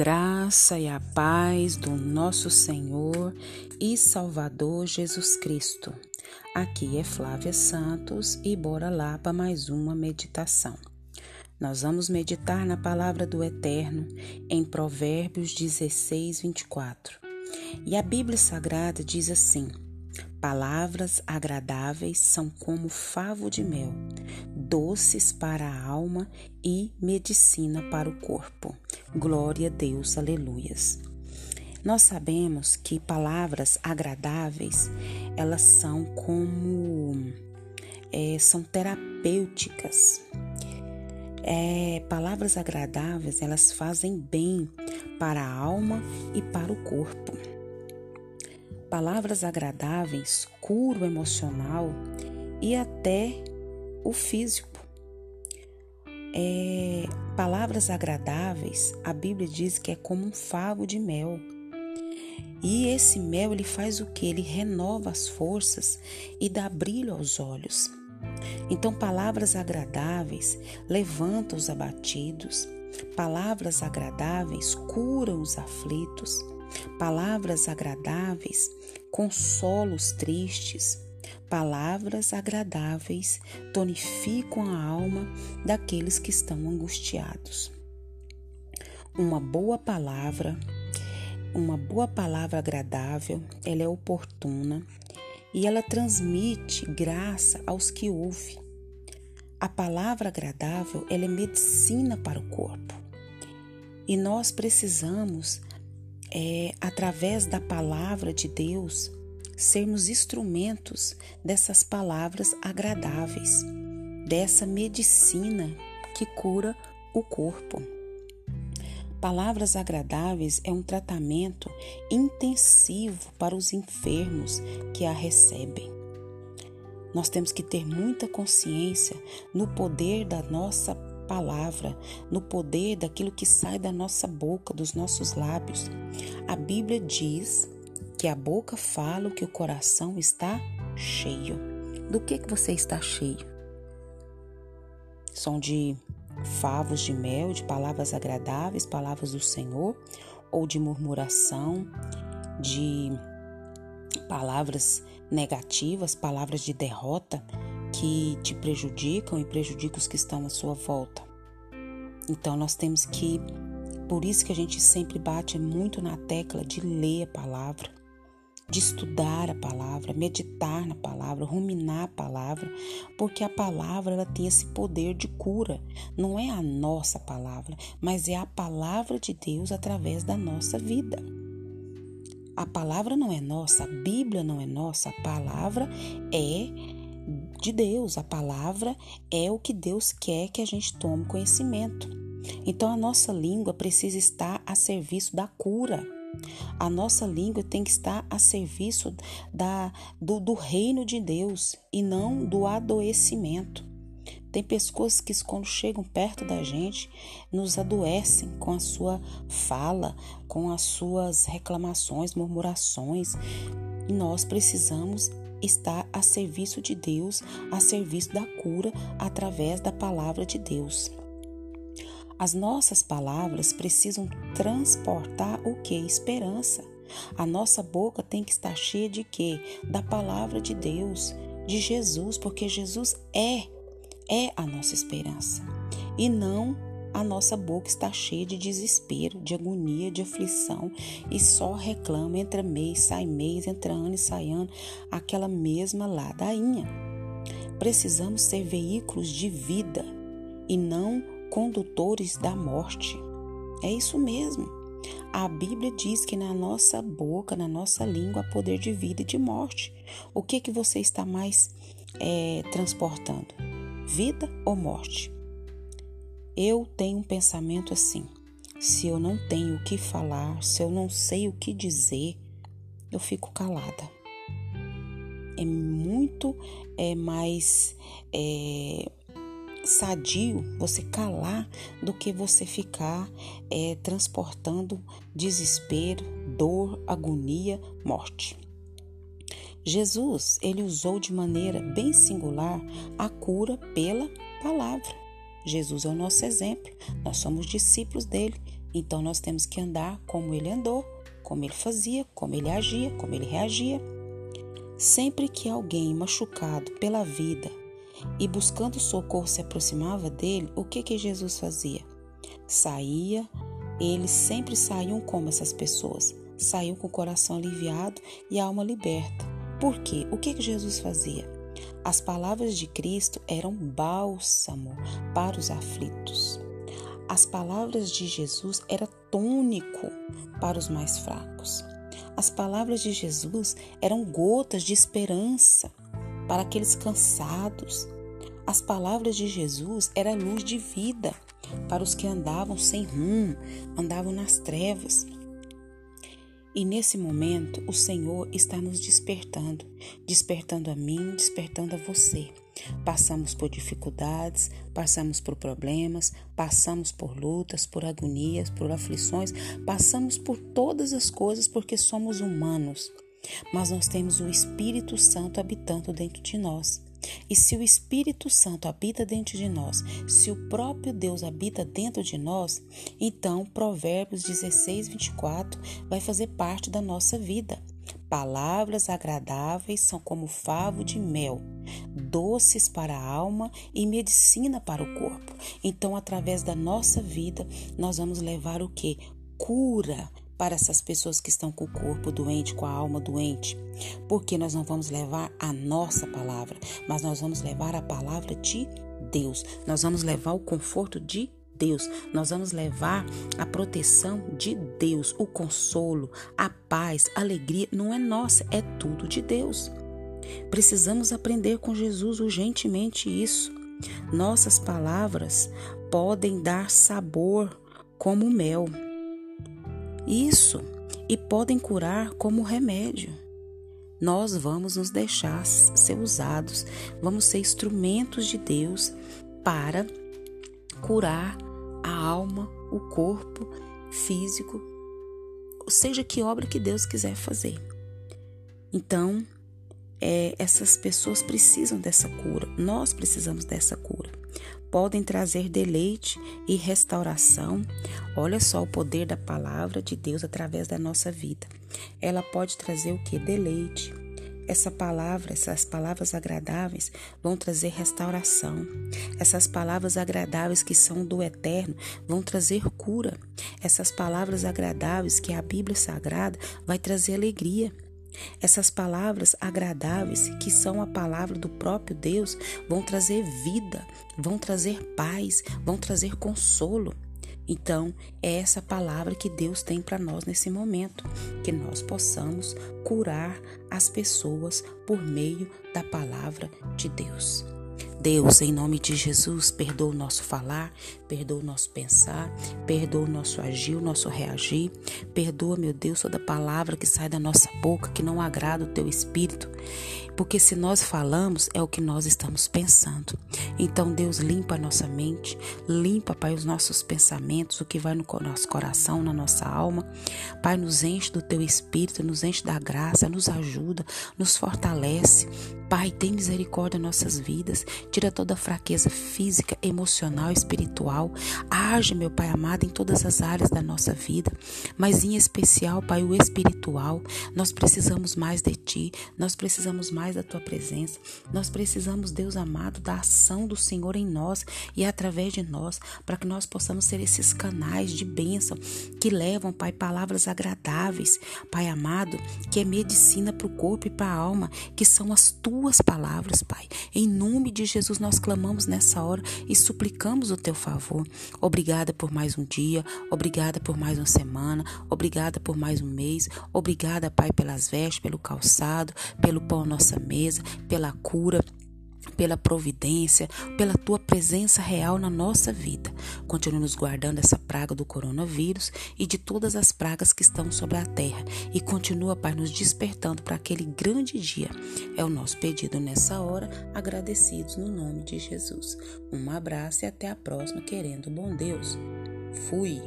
graça e a paz do nosso Senhor e Salvador Jesus Cristo. Aqui é Flávia Santos e bora lá para mais uma meditação. Nós vamos meditar na palavra do Eterno em Provérbios 16, 24. E a Bíblia Sagrada diz assim: Palavras agradáveis são como favo de mel, doces para a alma e medicina para o corpo. Glória a Deus, aleluias. Nós sabemos que palavras agradáveis, elas são como é, são terapêuticas. É, palavras agradáveis, elas fazem bem para a alma e para o corpo. Palavras agradáveis curam o emocional e até o físico. É, palavras agradáveis, a Bíblia diz que é como um favo de mel. E esse mel ele faz o que? Ele renova as forças e dá brilho aos olhos. Então, palavras agradáveis levantam os abatidos, palavras agradáveis curam os aflitos, Palavras agradáveis consolam os tristes. Palavras agradáveis tonificam a alma daqueles que estão angustiados. Uma boa palavra, uma boa palavra agradável, ela é oportuna e ela transmite graça aos que ouvem. A palavra agradável, ela é medicina para o corpo. E nós precisamos é, através da palavra de Deus, sermos instrumentos dessas palavras agradáveis, dessa medicina que cura o corpo. Palavras agradáveis é um tratamento intensivo para os enfermos que a recebem. Nós temos que ter muita consciência no poder da nossa palavra, no poder daquilo que sai da nossa boca, dos nossos lábios. A Bíblia diz que a boca fala o que o coração está cheio. Do que que você está cheio? São de favos de mel, de palavras agradáveis, palavras do Senhor, ou de murmuração, de palavras negativas, palavras de derrota? que te prejudicam e prejudicam os que estão à sua volta. Então nós temos que, por isso que a gente sempre bate muito na tecla de ler a palavra, de estudar a palavra, meditar na palavra, ruminar a palavra, porque a palavra ela tem esse poder de cura. Não é a nossa palavra, mas é a palavra de Deus através da nossa vida. A palavra não é nossa, a Bíblia não é nossa, a palavra é de Deus. A palavra é o que Deus quer que a gente tome conhecimento. Então a nossa língua precisa estar a serviço da cura. A nossa língua tem que estar a serviço da, do, do reino de Deus e não do adoecimento. Tem pessoas que, quando chegam perto da gente, nos adoecem com a sua fala, com as suas reclamações, murmurações. E nós precisamos está a serviço de Deus, a serviço da cura através da palavra de Deus. As nossas palavras precisam transportar o que? Esperança. A nossa boca tem que estar cheia de quê? Da palavra de Deus, de Jesus, porque Jesus é é a nossa esperança. E não a nossa boca está cheia de desespero, de agonia, de aflição e só reclama, entra mês, sai mês, entra ano e sai ano, aquela mesma ladainha. Precisamos ser veículos de vida e não condutores da morte. É isso mesmo. A Bíblia diz que na nossa boca, na nossa língua, há poder de vida e de morte. O que que você está mais é, transportando? Vida ou morte? Eu tenho um pensamento assim: se eu não tenho o que falar, se eu não sei o que dizer, eu fico calada. É muito é, mais é, sadio você calar do que você ficar é, transportando desespero, dor, agonia, morte. Jesus, ele usou de maneira bem singular a cura pela palavra. Jesus é o nosso exemplo, nós somos discípulos dele, Então nós temos que andar como ele andou, como ele fazia, como ele agia, como ele reagia. Sempre que alguém machucado pela vida e buscando socorro se aproximava dele, o que que Jesus fazia? Saía, eles sempre saíam como essas pessoas, saíam com o coração aliviado e a alma liberta. Por quê? O que que Jesus fazia? As palavras de Cristo eram bálsamo para os aflitos. As palavras de Jesus eram tônico para os mais fracos. As palavras de Jesus eram gotas de esperança para aqueles cansados. As palavras de Jesus eram luz de vida para os que andavam sem rumo, andavam nas trevas. E nesse momento, o Senhor está nos despertando, despertando a mim, despertando a você. Passamos por dificuldades, passamos por problemas, passamos por lutas, por agonias, por aflições, passamos por todas as coisas porque somos humanos. Mas nós temos o Espírito Santo habitando dentro de nós. E se o Espírito Santo habita dentro de nós, se o próprio Deus habita dentro de nós, então Provérbios 16, 24 vai fazer parte da nossa vida. Palavras agradáveis são como favo de mel, doces para a alma e medicina para o corpo. Então, através da nossa vida, nós vamos levar o que? Cura, para essas pessoas que estão com o corpo doente, com a alma doente, porque nós não vamos levar a nossa palavra, mas nós vamos levar a palavra de Deus. Nós vamos levar o conforto de Deus. Nós vamos levar a proteção de Deus, o consolo, a paz, a alegria. Não é nossa, é tudo de Deus. Precisamos aprender com Jesus urgentemente isso. Nossas palavras podem dar sabor como mel isso e podem curar como remédio. Nós vamos nos deixar ser usados, vamos ser instrumentos de Deus para curar a alma, o corpo físico, seja que obra que Deus quiser fazer. Então, é, essas pessoas precisam dessa cura, nós precisamos dessa cura podem trazer deleite e restauração. Olha só o poder da palavra de Deus através da nossa vida. Ela pode trazer o que? Deleite. Essa palavra, essas palavras agradáveis vão trazer restauração. Essas palavras agradáveis que são do eterno vão trazer cura. Essas palavras agradáveis que a Bíblia Sagrada vai trazer alegria. Essas palavras agradáveis, que são a palavra do próprio Deus, vão trazer vida, vão trazer paz, vão trazer consolo. Então, é essa palavra que Deus tem para nós nesse momento, que nós possamos curar as pessoas por meio da palavra de Deus. Deus, em nome de Jesus, perdoa o nosso falar, perdoa o nosso pensar, perdoa o nosso agir, o nosso reagir. Perdoa, meu Deus, toda palavra que sai da nossa boca que não agrada o teu espírito. Porque se nós falamos, é o que nós estamos pensando. Então, Deus, limpa a nossa mente, limpa, Pai, os nossos pensamentos, o que vai no nosso coração, na nossa alma. Pai, nos enche do teu espírito, nos enche da graça, nos ajuda, nos fortalece. Pai, tem misericórdia em nossas vidas, tira toda a fraqueza física, emocional, espiritual. Age, meu Pai amado, em todas as áreas da nossa vida, mas em especial, Pai, o espiritual. Nós precisamos mais de Ti, nós precisamos mais da Tua presença, nós precisamos, Deus amado, da ação do Senhor em nós e através de nós, para que nós possamos ser esses canais de bênção que levam, Pai, palavras agradáveis, Pai amado, que é medicina para o corpo e para a alma, que são as Tuas tuas palavras, Pai. Em nome de Jesus nós clamamos nessa hora e suplicamos o teu favor. Obrigada por mais um dia, obrigada por mais uma semana, obrigada por mais um mês, obrigada, Pai, pelas vestes, pelo calçado, pelo pão à nossa mesa, pela cura pela providência, pela tua presença real na nossa vida. Continue nos guardando essa praga do coronavírus e de todas as pragas que estão sobre a terra e continua, Pai, nos despertando para aquele grande dia. É o nosso pedido nessa hora, agradecidos no nome de Jesus. Um abraço e até a próxima, querendo bom Deus. Fui.